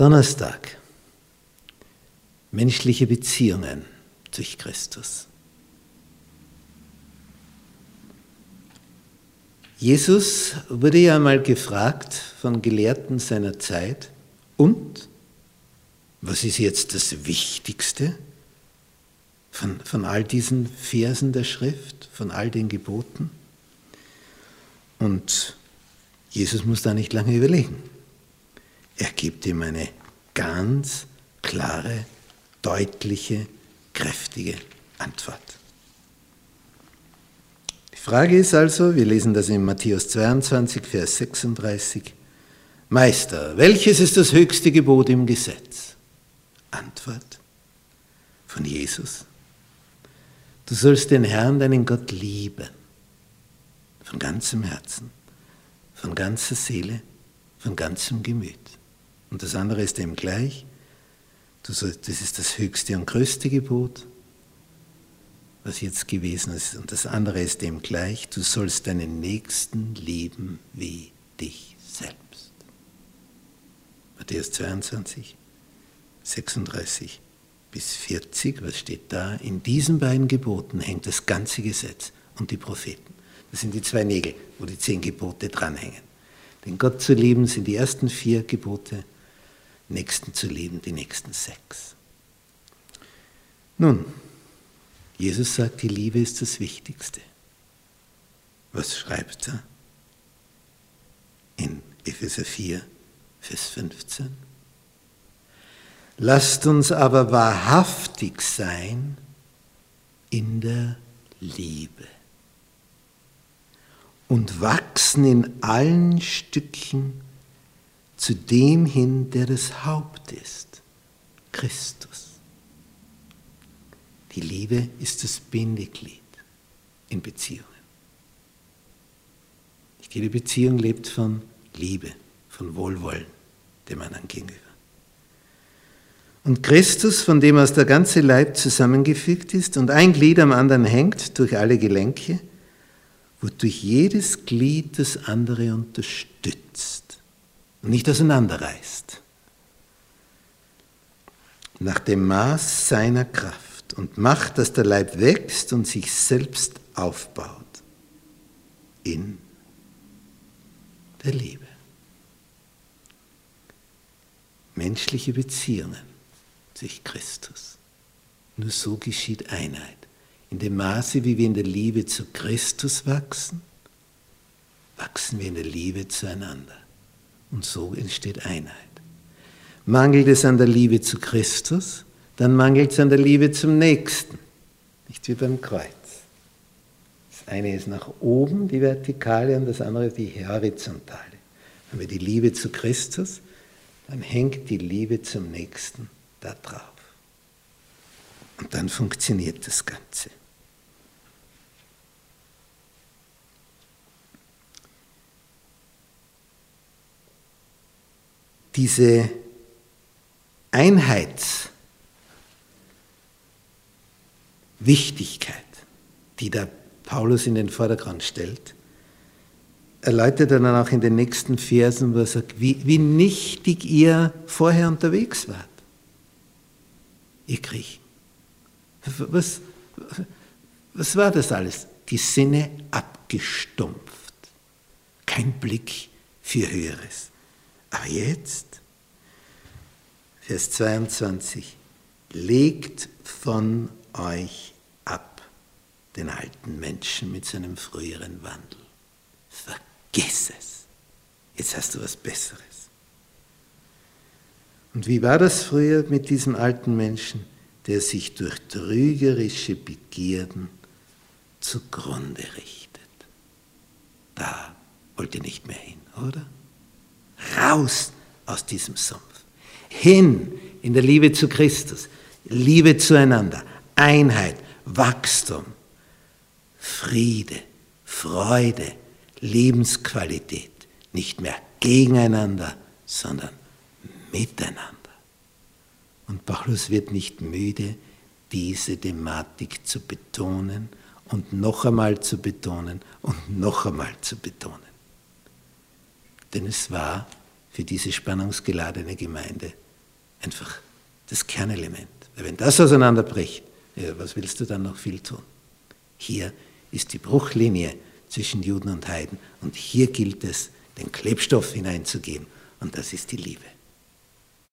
Donnerstag. Menschliche Beziehungen durch Christus. Jesus wurde ja mal gefragt von Gelehrten seiner Zeit, und was ist jetzt das Wichtigste von, von all diesen Versen der Schrift, von all den Geboten? Und Jesus muss da nicht lange überlegen. Er gibt ihm eine ganz klare, deutliche, kräftige Antwort. Die Frage ist also, wir lesen das in Matthäus 22, Vers 36, Meister, welches ist das höchste Gebot im Gesetz? Antwort von Jesus. Du sollst den Herrn, deinen Gott, lieben. Von ganzem Herzen, von ganzer Seele, von ganzem Gemüt. Und das andere ist dem gleich. das ist das höchste und größte Gebot, was jetzt gewesen ist. Und das andere ist dem gleich. Du sollst deinen Nächsten lieben wie dich selbst. Matthäus 22, 36 bis 40, was steht da? In diesen beiden Geboten hängt das ganze Gesetz und die Propheten. Das sind die zwei Nägel, wo die zehn Gebote dranhängen. Den Gott zu lieben sind die ersten vier Gebote Nächsten zu lieben, die nächsten sechs. Nun, Jesus sagt, die Liebe ist das Wichtigste. Was schreibt er? In Epheser 4, Vers 15. Lasst uns aber wahrhaftig sein in der Liebe und wachsen in allen Stückchen zu dem hin, der das Haupt ist, Christus. Die Liebe ist das Bindeglied in Beziehungen. Jede Beziehung lebt von Liebe, von Wohlwollen dem anderen gegenüber. Und Christus, von dem aus der ganze Leib zusammengefügt ist und ein Glied am anderen hängt durch alle Gelenke, wodurch jedes Glied das andere unterstützt nicht auseinanderreißt. Nach dem Maß seiner Kraft und macht, dass der Leib wächst und sich selbst aufbaut in der Liebe. Menschliche Beziehungen durch Christus. Nur so geschieht Einheit. In dem Maße, wie wir in der Liebe zu Christus wachsen, wachsen wir in der Liebe zueinander. Und so entsteht Einheit. Mangelt es an der Liebe zu Christus, dann mangelt es an der Liebe zum Nächsten. Nicht wie beim Kreuz. Das eine ist nach oben, die Vertikale, und das andere die Horizontale. Wenn wir die Liebe zu Christus, dann hängt die Liebe zum Nächsten da drauf. Und dann funktioniert das Ganze. Diese Einheitswichtigkeit, die da Paulus in den Vordergrund stellt, erläutert er dann auch in den nächsten Versen, wo er sagt, wie, wie nichtig ihr vorher unterwegs wart, ihr Griechen. Was, was war das alles? Die Sinne abgestumpft, kein Blick für Höheres. Aber jetzt, Vers 22, legt von euch ab den alten Menschen mit seinem früheren Wandel. Vergiss es. Jetzt hast du was Besseres. Und wie war das früher mit diesem alten Menschen, der sich durch trügerische Begierden zugrunde richtet? Da wollt ihr nicht mehr hin, oder? Raus aus diesem Sumpf. Hin in der Liebe zu Christus, Liebe zueinander, Einheit, Wachstum, Friede, Freude, Lebensqualität. Nicht mehr gegeneinander, sondern miteinander. Und Paulus wird nicht müde, diese Thematik zu betonen und noch einmal zu betonen und noch einmal zu betonen. Denn es war für diese spannungsgeladene Gemeinde einfach das Kernelement. Weil wenn das auseinanderbricht, ja, was willst du dann noch viel tun? Hier ist die Bruchlinie zwischen Juden und Heiden und hier gilt es, den Klebstoff hineinzugeben und das ist die Liebe.